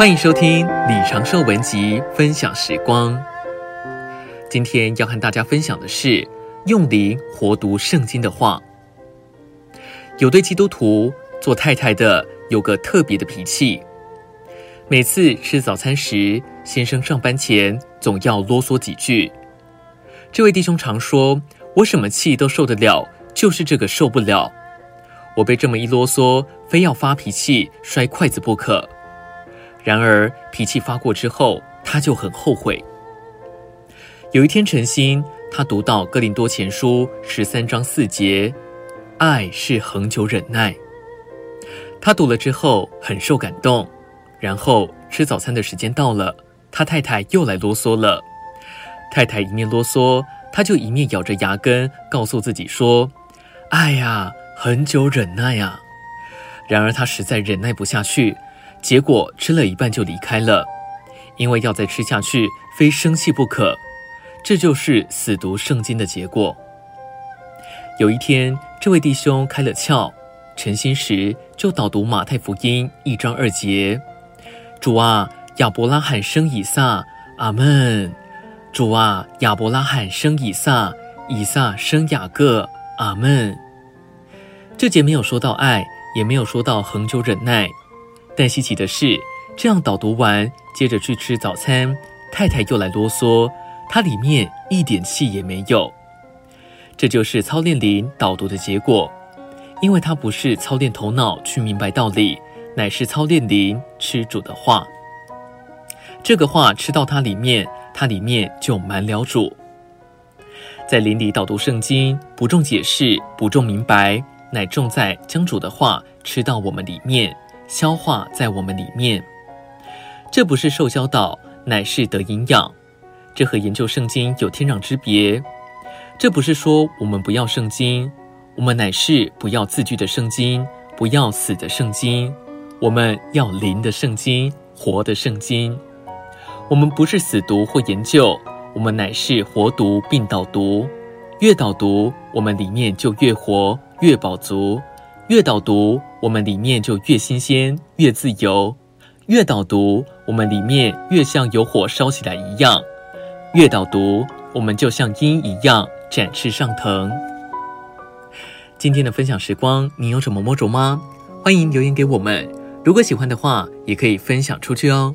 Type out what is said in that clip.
欢迎收听李长寿文集分享时光。今天要和大家分享的是用灵活读圣经的话。有对基督徒做太太的有个特别的脾气，每次吃早餐时，先生上班前总要啰嗦几句。这位弟兄常说：“我什么气都受得了，就是这个受不了。我被这么一啰嗦，非要发脾气摔筷子不可。”然而脾气发过之后，他就很后悔。有一天晨星，他读到哥林多前书十三章四节：“爱是恒久忍耐。”他读了之后很受感动。然后吃早餐的时间到了，他太太又来啰嗦了。太太一面啰嗦，他就一面咬着牙根，告诉自己说：“爱呀，恒久忍耐呀。”然而他实在忍耐不下去。结果吃了一半就离开了，因为要再吃下去，非生气不可。这就是死读圣经的结果。有一天，这位弟兄开了窍，晨星时就导读马太福音一章二节：“主啊，亚伯拉罕生以撒，阿门。主啊，亚伯拉罕生以撒，以撒生雅各，阿门。”这节没有说到爱，也没有说到恒久忍耐。但稀奇的是，这样导读完，接着去吃早餐，太太又来啰嗦，它里面一点气也没有。这就是操练灵导读的结果，因为它不是操练头脑去明白道理，乃是操练灵吃主的话。这个话吃到它里面，它里面就满了主。在灵里导读圣经，不重解释，不重明白，乃重在将主的话吃到我们里面。消化在我们里面，这不是受教导，乃是得营养。这和研究圣经有天壤之别。这不是说我们不要圣经，我们乃是不要字句的圣经，不要死的圣经，我们要灵的圣经，活的圣经。我们不是死读或研究，我们乃是活读并导读。越导读，我们里面就越活，越饱足。越导读，我们里面就越新鲜、越自由；越导读，我们里面越像有火烧起来一样；越导读，我们就像鹰一样展翅上腾。今天的分享时光，你有什么摸着吗？欢迎留言给我们。如果喜欢的话，也可以分享出去哦。